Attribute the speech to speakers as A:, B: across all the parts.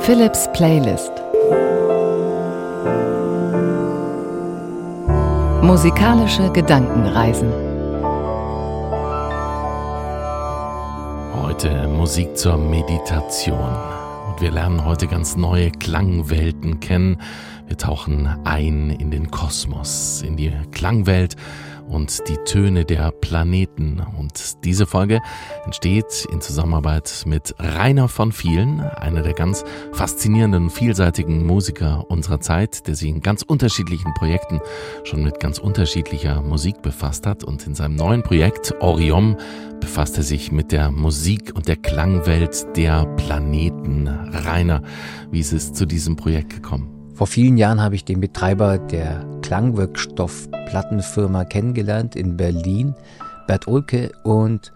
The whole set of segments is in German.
A: Philips Playlist Musikalische Gedankenreisen
B: Heute Musik zur Meditation. Und wir lernen heute ganz neue Klangwelten kennen. Wir tauchen ein in den Kosmos, in die Klangwelt und die Töne der Planeten. Und diese Folge entsteht in Zusammenarbeit mit Rainer von Vielen, einer der ganz faszinierenden, vielseitigen Musiker unserer Zeit, der sich in ganz unterschiedlichen Projekten schon mit ganz unterschiedlicher Musik befasst hat. Und in seinem neuen Projekt Orion befasst er sich mit der Musik und der Klangwelt der Planeten. Rainer, wie ist es zu diesem Projekt gekommen?
C: Vor vielen Jahren habe ich den Betreiber der Klangwirkstoff-Plattenfirma kennengelernt in Berlin, Bert Ulke. Und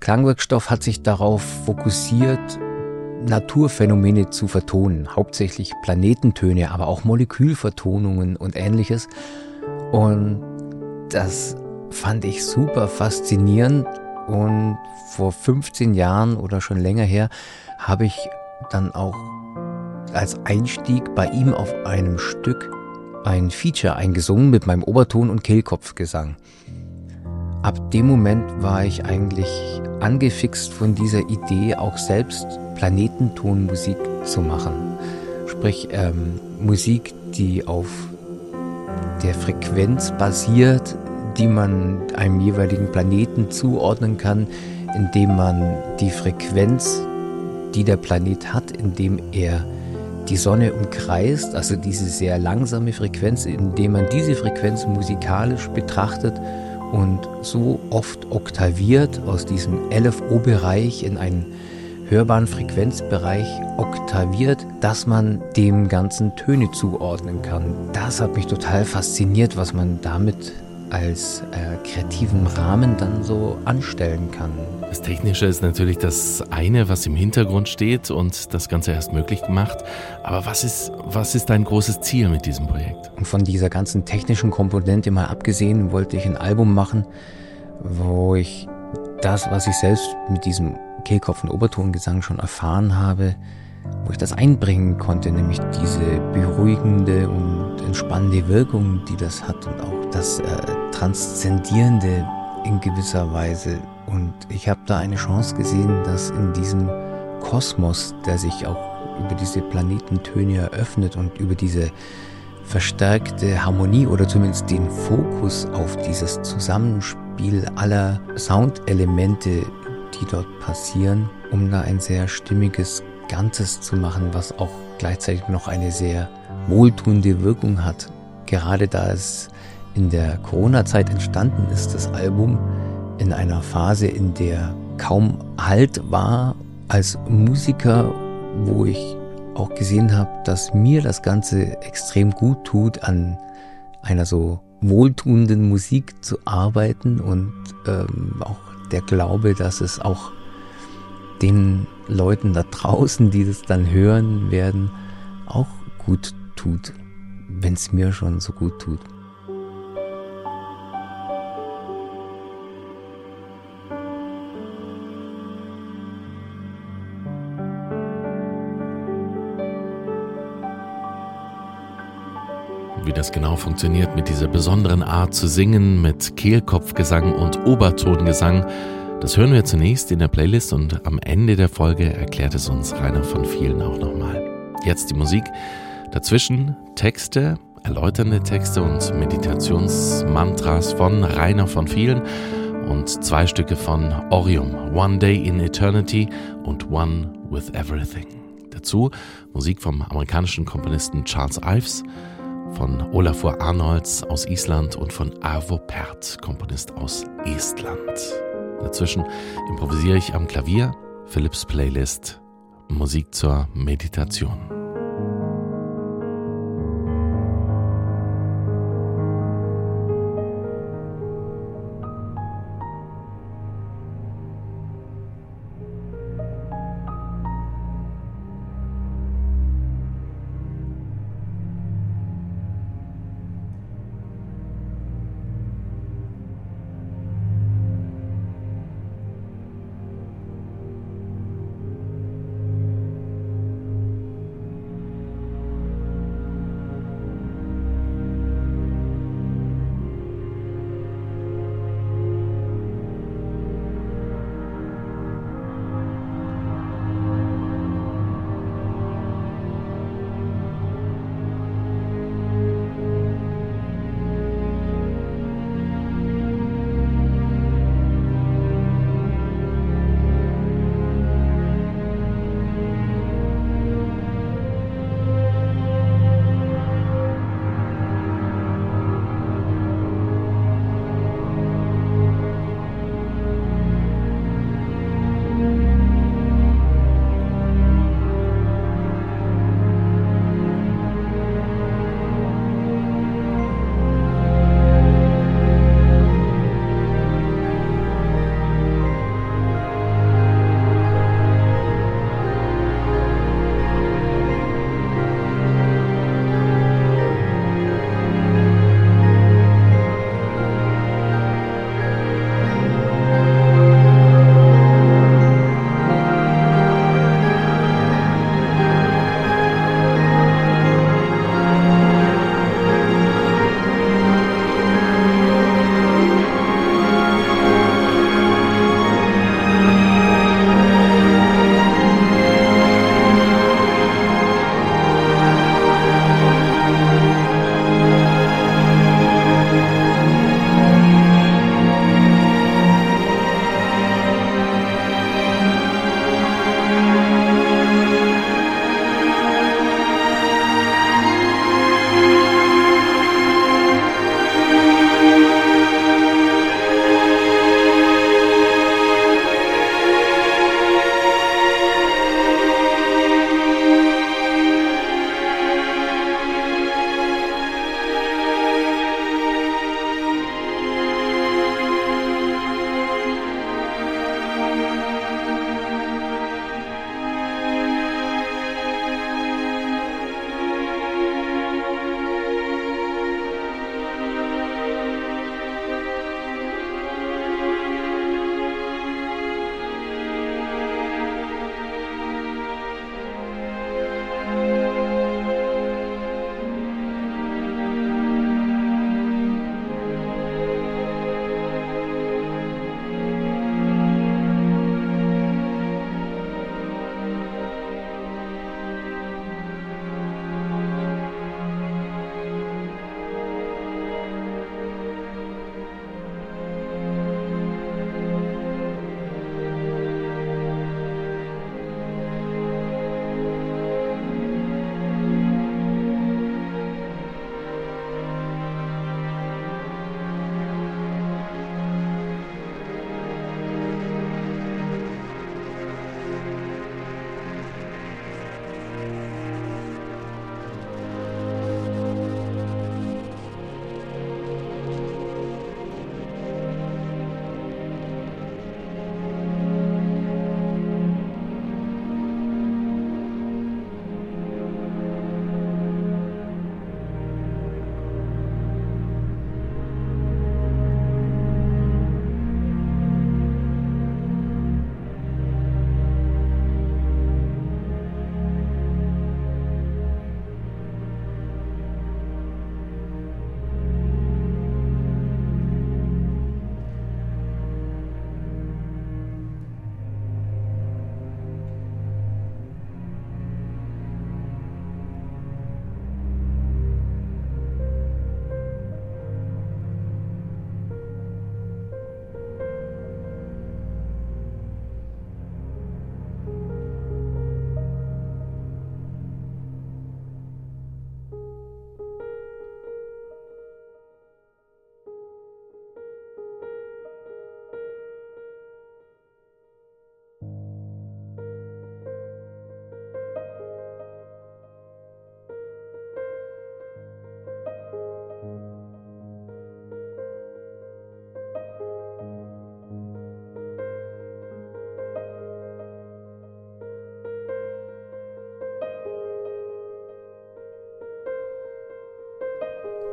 C: Klangwirkstoff hat sich darauf fokussiert, Naturphänomene zu vertonen, hauptsächlich Planetentöne, aber auch Molekülvertonungen und ähnliches. Und das fand ich super faszinierend. Und vor 15 Jahren oder schon länger her habe ich dann auch als Einstieg bei ihm auf einem Stück ein Feature eingesungen mit meinem Oberton und Kehlkopfgesang. Ab dem Moment war ich eigentlich angefixt von dieser Idee, auch selbst Planetentonmusik zu machen. Sprich ähm, Musik, die auf der Frequenz basiert, die man einem jeweiligen Planeten zuordnen kann, indem man die Frequenz, die der Planet hat, indem er die Sonne umkreist, also diese sehr langsame Frequenz, indem man diese Frequenz musikalisch betrachtet und so oft oktaviert aus diesem LFO-Bereich in einen hörbaren Frequenzbereich oktaviert, dass man dem Ganzen Töne zuordnen kann. Das hat mich total fasziniert, was man damit als äh, kreativen Rahmen dann so anstellen kann.
B: Das Technische ist natürlich das eine, was im Hintergrund steht und das Ganze erst möglich gemacht. Aber was ist, was ist dein großes Ziel mit diesem Projekt?
C: Und von dieser ganzen technischen Komponente mal abgesehen, wollte ich ein Album machen, wo ich das, was ich selbst mit diesem Kehlkopf- und Obertongesang schon erfahren habe, wo ich das einbringen konnte, nämlich diese beruhigende und entspannende Wirkung, die das hat und auch das äh, Transzendierende in gewisser Weise. Und ich habe da eine Chance gesehen, dass in diesem Kosmos, der sich auch über diese Planetentöne eröffnet und über diese verstärkte Harmonie oder zumindest den Fokus auf dieses Zusammenspiel aller Soundelemente, die dort passieren, um da ein sehr stimmiges Ganzes zu machen, was auch gleichzeitig noch eine sehr wohltuende Wirkung hat. Gerade da es in der Corona-Zeit entstanden ist, das Album in einer Phase, in der kaum Halt war als Musiker, wo ich auch gesehen habe, dass mir das Ganze extrem gut tut, an einer so wohltuenden Musik zu arbeiten und ähm, auch der Glaube, dass es auch den Leuten da draußen, die das dann hören werden, auch gut tut, wenn es mir schon so gut tut.
B: Das genau funktioniert mit dieser besonderen Art zu singen, mit Kehlkopfgesang und Obertongesang, das hören wir zunächst in der Playlist und am Ende der Folge erklärt es uns Rainer von vielen auch nochmal. Jetzt die Musik, dazwischen Texte, erläuternde Texte und Meditationsmantras von Rainer von vielen und zwei Stücke von Orium, One Day in Eternity und One with Everything. Dazu Musik vom amerikanischen Komponisten Charles Ives, von Olafur Arnolds aus Island und von Arvo Pärt, Komponist aus Estland. Dazwischen improvisiere ich am Klavier, Philips Playlist, Musik zur Meditation.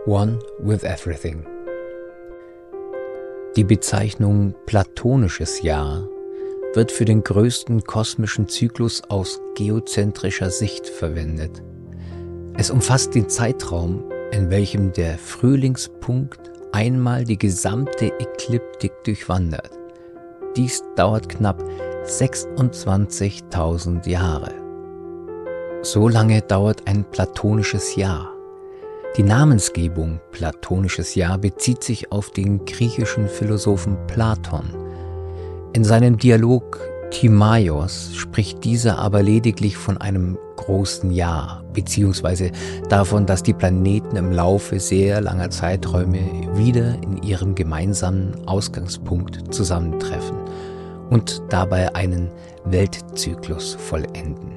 C: One with Everything. Die Bezeichnung platonisches Jahr wird für den größten kosmischen Zyklus aus geozentrischer Sicht verwendet. Es umfasst den Zeitraum, in welchem der Frühlingspunkt einmal die gesamte Ekliptik durchwandert. Dies dauert knapp 26.000 Jahre. So lange dauert ein platonisches Jahr. Die Namensgebung platonisches Jahr bezieht sich auf den griechischen Philosophen Platon. In seinem Dialog Timaios spricht dieser aber lediglich von einem großen Jahr, beziehungsweise davon, dass die Planeten im Laufe sehr langer Zeiträume wieder in ihrem gemeinsamen Ausgangspunkt zusammentreffen und dabei einen Weltzyklus vollenden.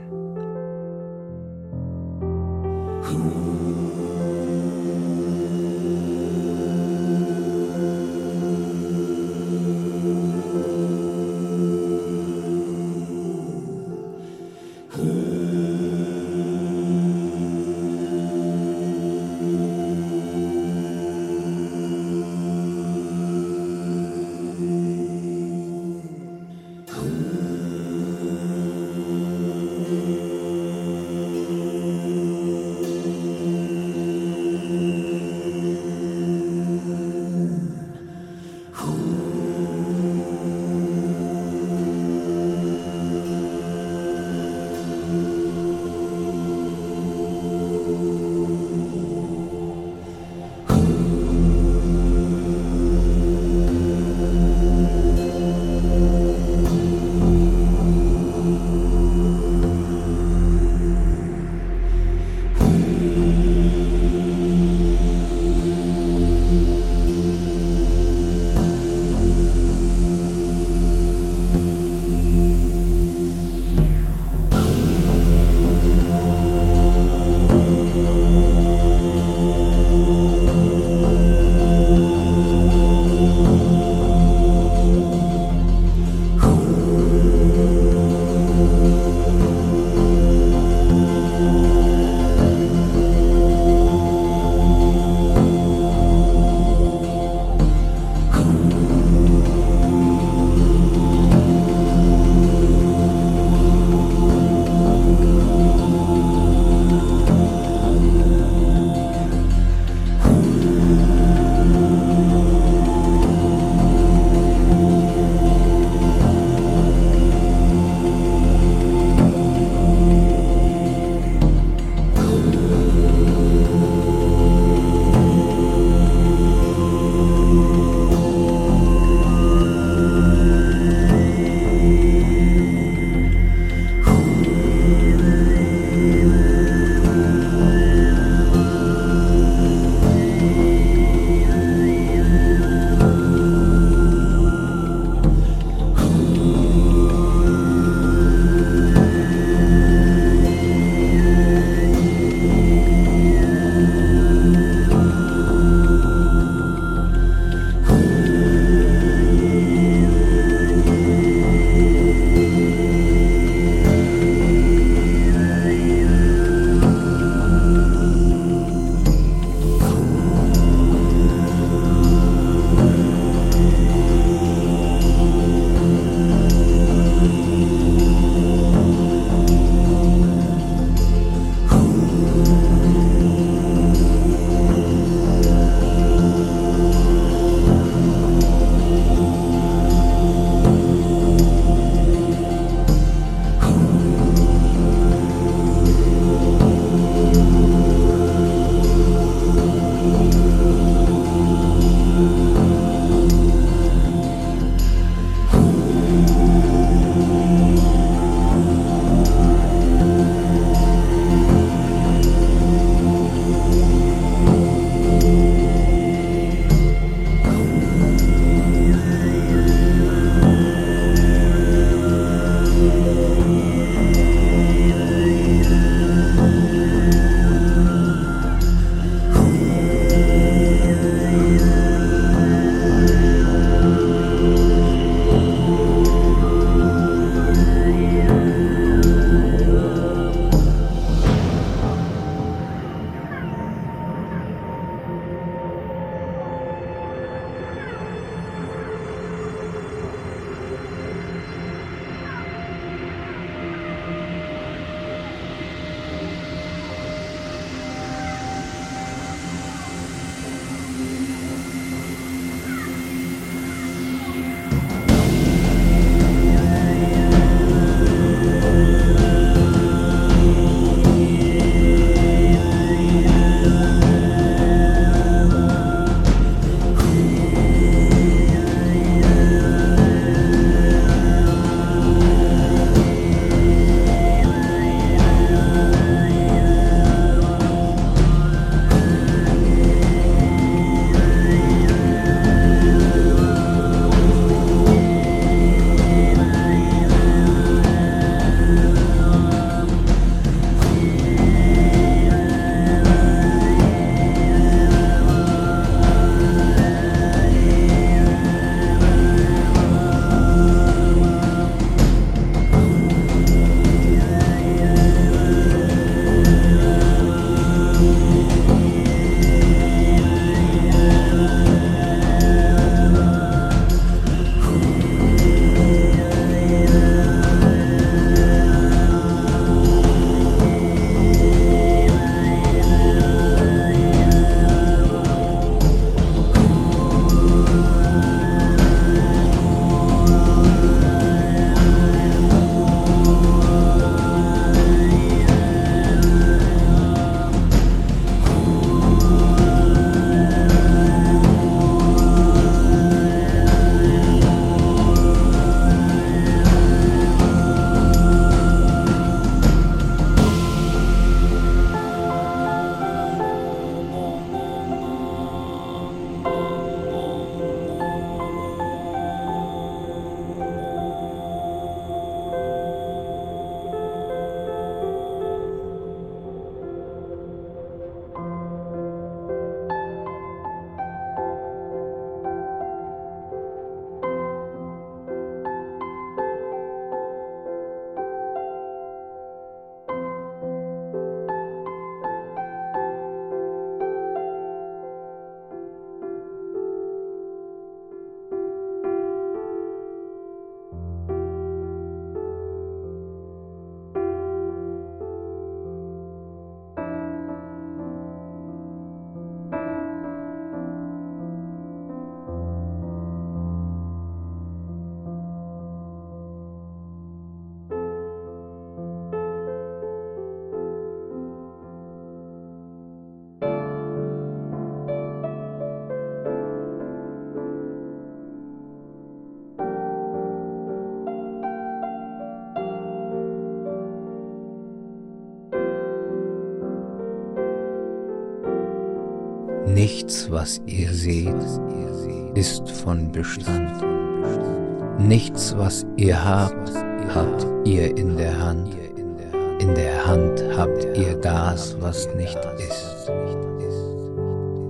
C: Was ihr seht, ist von Bestand. Nichts, was ihr habt, habt ihr in der Hand. In der Hand habt ihr das, was nicht ist.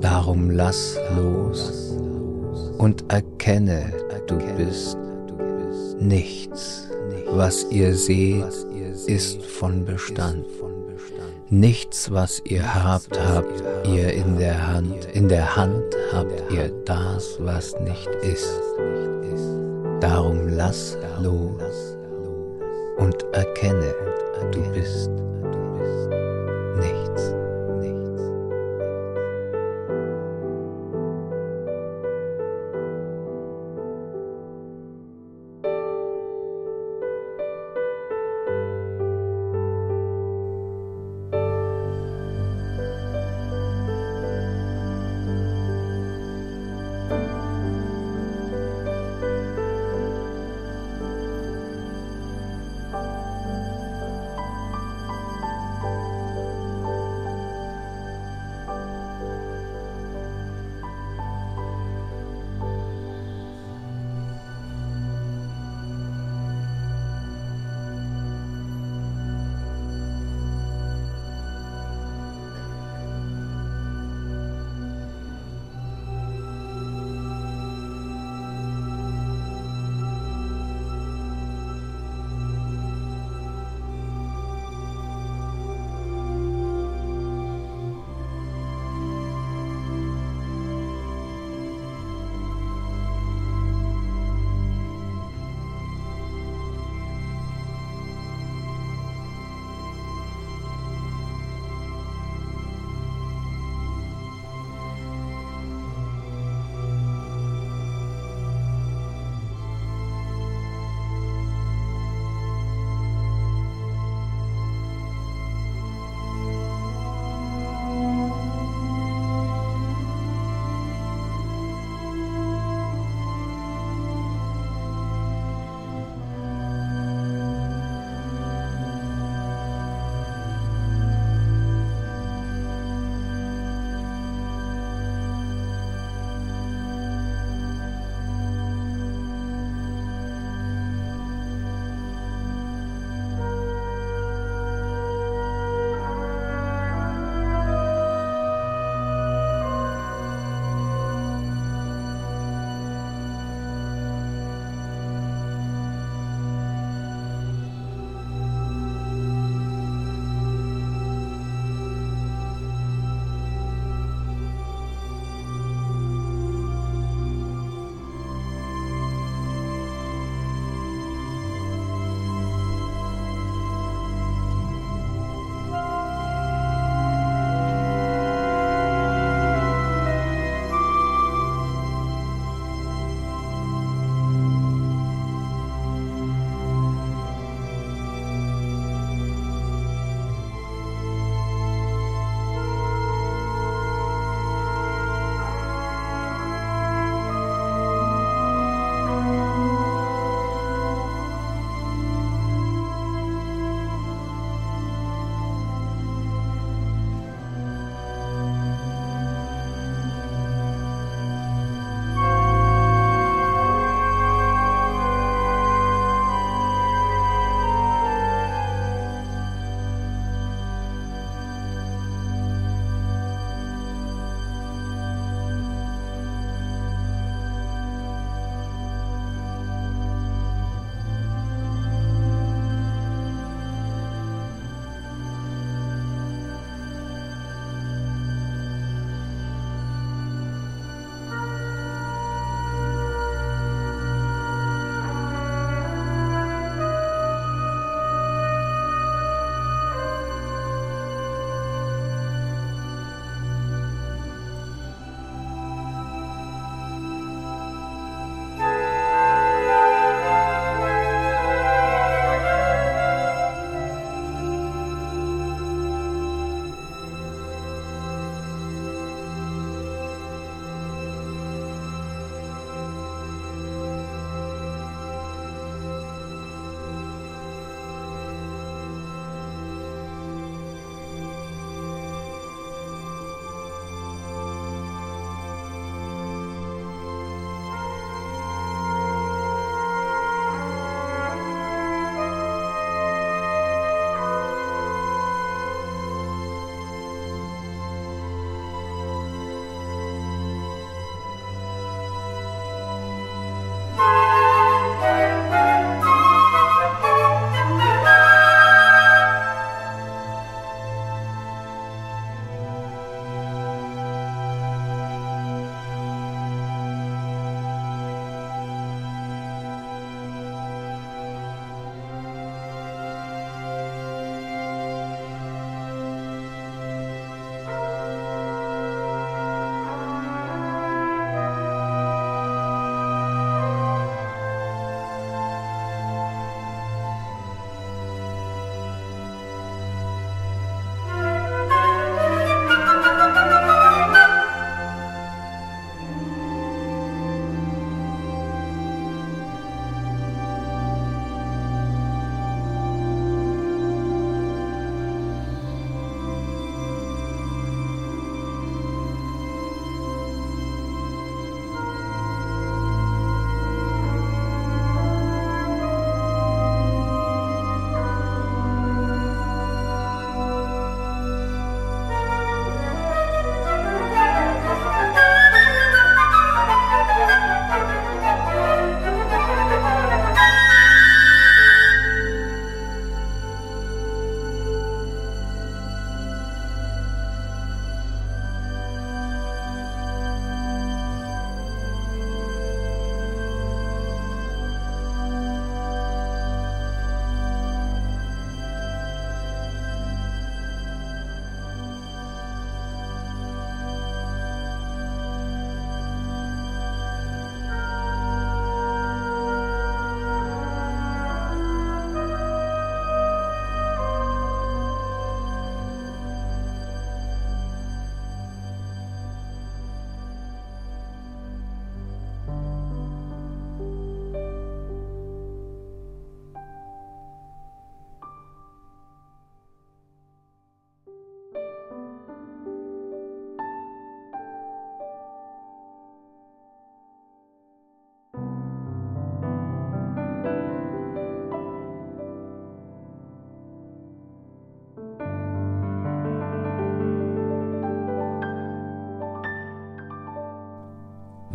C: Darum lass los und erkenne, du bist nichts. Was ihr seht, ist von Bestand. Nichts, was ihr habt, habt ihr in der Hand. In der Hand habt ihr das, was nicht ist. Darum lass los und erkenne, du bist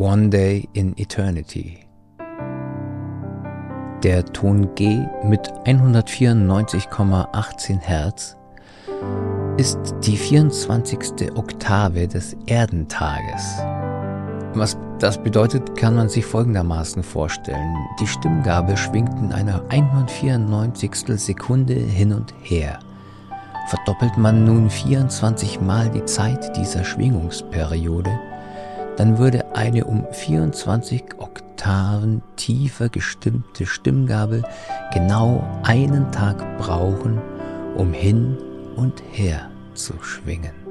C: One Day in Eternity. Der Ton G mit 194,18 Hertz ist die 24. Oktave des Erdentages. Was das bedeutet, kann man sich folgendermaßen vorstellen. Die Stimmgabel schwingt in einer 194. Sekunde hin und her. Verdoppelt man nun 24 Mal die Zeit dieser Schwingungsperiode, dann würde eine um 24 Oktaven tiefer gestimmte Stimmgabel genau einen Tag brauchen, um hin und her zu schwingen.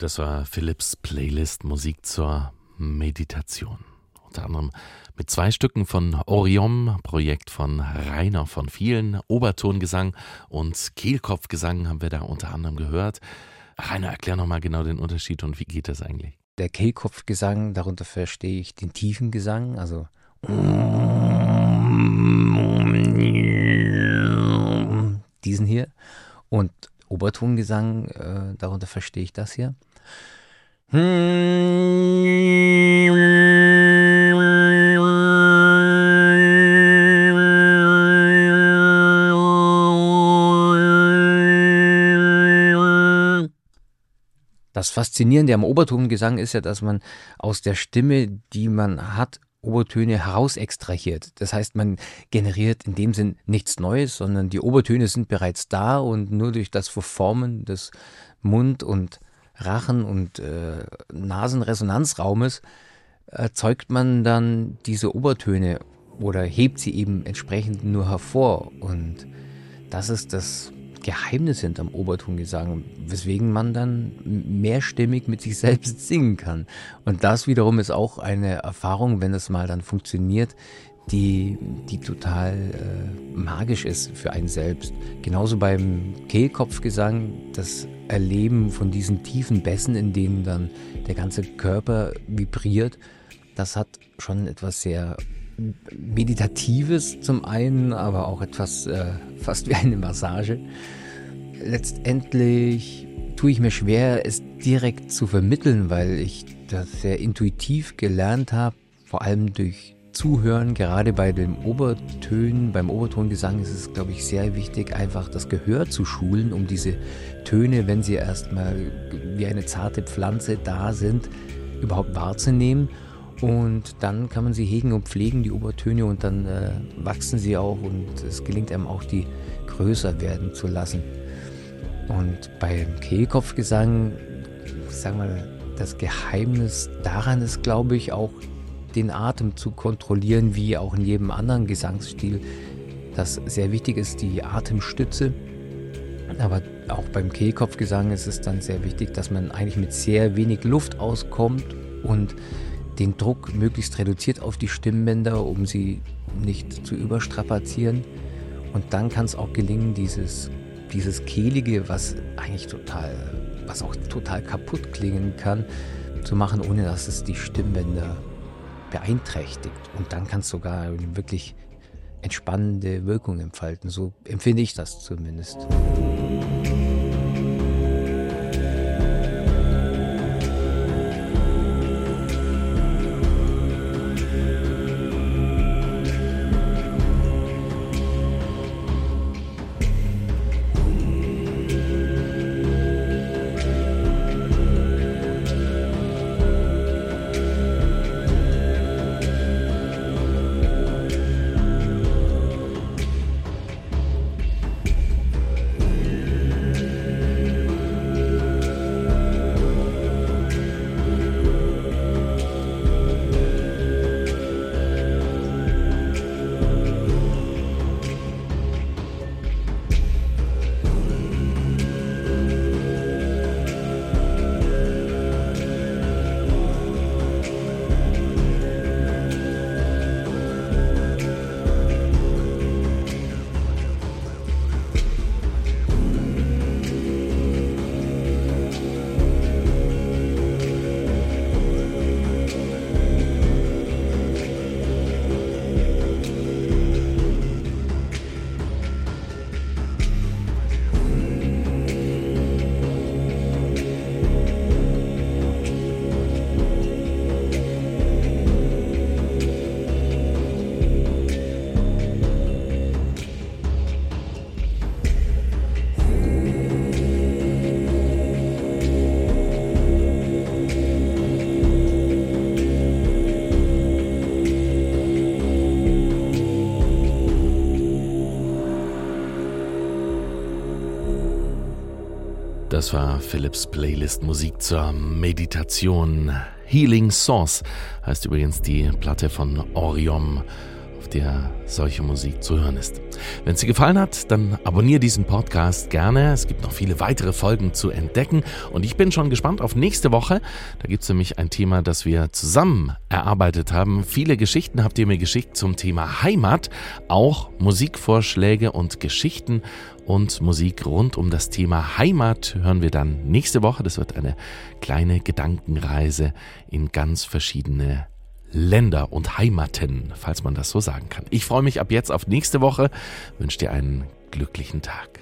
B: Das war Philips Playlist Musik zur Meditation. Unter anderem mit zwei Stücken von Orion, Projekt von Rainer von vielen, Obertongesang und Kehlkopfgesang haben wir da unter anderem gehört. Rainer, erklär nochmal genau den Unterschied und wie geht das eigentlich?
C: Der Kehlkopfgesang, darunter verstehe ich den tiefen Gesang, also diesen hier. Und Obertongesang, äh, darunter verstehe ich das hier. Das Faszinierende am Obertongesang ist ja, dass man aus der Stimme, die man hat, Obertöne heraus extrahiert. Das heißt, man generiert in dem Sinn nichts Neues, sondern die Obertöne sind bereits da und nur durch das Verformen des Mund- und Rachen- und äh, Nasenresonanzraumes erzeugt man dann diese Obertöne oder hebt sie eben entsprechend nur hervor. Und das ist das Geheimnis hinterm Obertongesang, weswegen man dann mehrstimmig mit sich selbst singen kann. Und das wiederum ist auch eine Erfahrung, wenn es mal dann funktioniert, die, die total äh, magisch ist für einen selbst. Genauso beim Kehlkopfgesang, das Erleben von diesen tiefen Bässen, in denen dann der ganze Körper vibriert, das hat schon etwas sehr Meditatives zum einen, aber auch etwas äh, fast wie eine Massage. Letztendlich tue ich mir schwer, es direkt zu vermitteln, weil ich das sehr intuitiv gelernt habe, vor allem durch Zuhören, gerade bei den Obertönen, beim Obertongesang ist es, glaube ich, sehr wichtig, einfach das Gehör zu schulen, um diese Töne, wenn sie erstmal wie eine zarte Pflanze da sind, überhaupt wahrzunehmen und dann kann man sie hegen und pflegen, die Obertöne, und dann äh, wachsen sie auch und es gelingt einem auch, die größer werden zu lassen. Und beim Kehlkopfgesang, sagen wir, das Geheimnis daran ist, glaube ich, auch den Atem zu kontrollieren, wie auch in jedem anderen Gesangsstil. Das sehr wichtig ist, die Atemstütze. Aber auch beim Kehlkopfgesang ist es dann sehr wichtig, dass man eigentlich mit sehr wenig Luft auskommt und den Druck möglichst reduziert auf die Stimmbänder, um sie nicht zu überstrapazieren. Und dann kann es auch gelingen, dieses, dieses Kehlige, was eigentlich total, was auch total kaputt klingen kann, zu machen, ohne dass es die Stimmbänder beeinträchtigt. Und dann kann es sogar wirklich entspannende Wirkung entfalten. So empfinde ich das zumindest.
B: War Philips Playlist Musik zur Meditation. Healing Source heißt übrigens die Platte von Orion, der solche Musik zu hören ist. Wenn es dir gefallen hat, dann abonniere diesen Podcast gerne. Es gibt noch viele weitere Folgen zu entdecken und ich bin schon gespannt auf nächste Woche. Da gibt es nämlich ein Thema, das wir zusammen erarbeitet haben. Viele Geschichten habt ihr mir geschickt zum Thema Heimat, auch Musikvorschläge und Geschichten und Musik rund um das Thema Heimat hören wir dann nächste Woche. Das wird eine kleine Gedankenreise in ganz verschiedene Länder und Heimaten, falls man das so sagen kann. Ich freue mich ab jetzt auf nächste Woche, wünsche dir einen glücklichen Tag.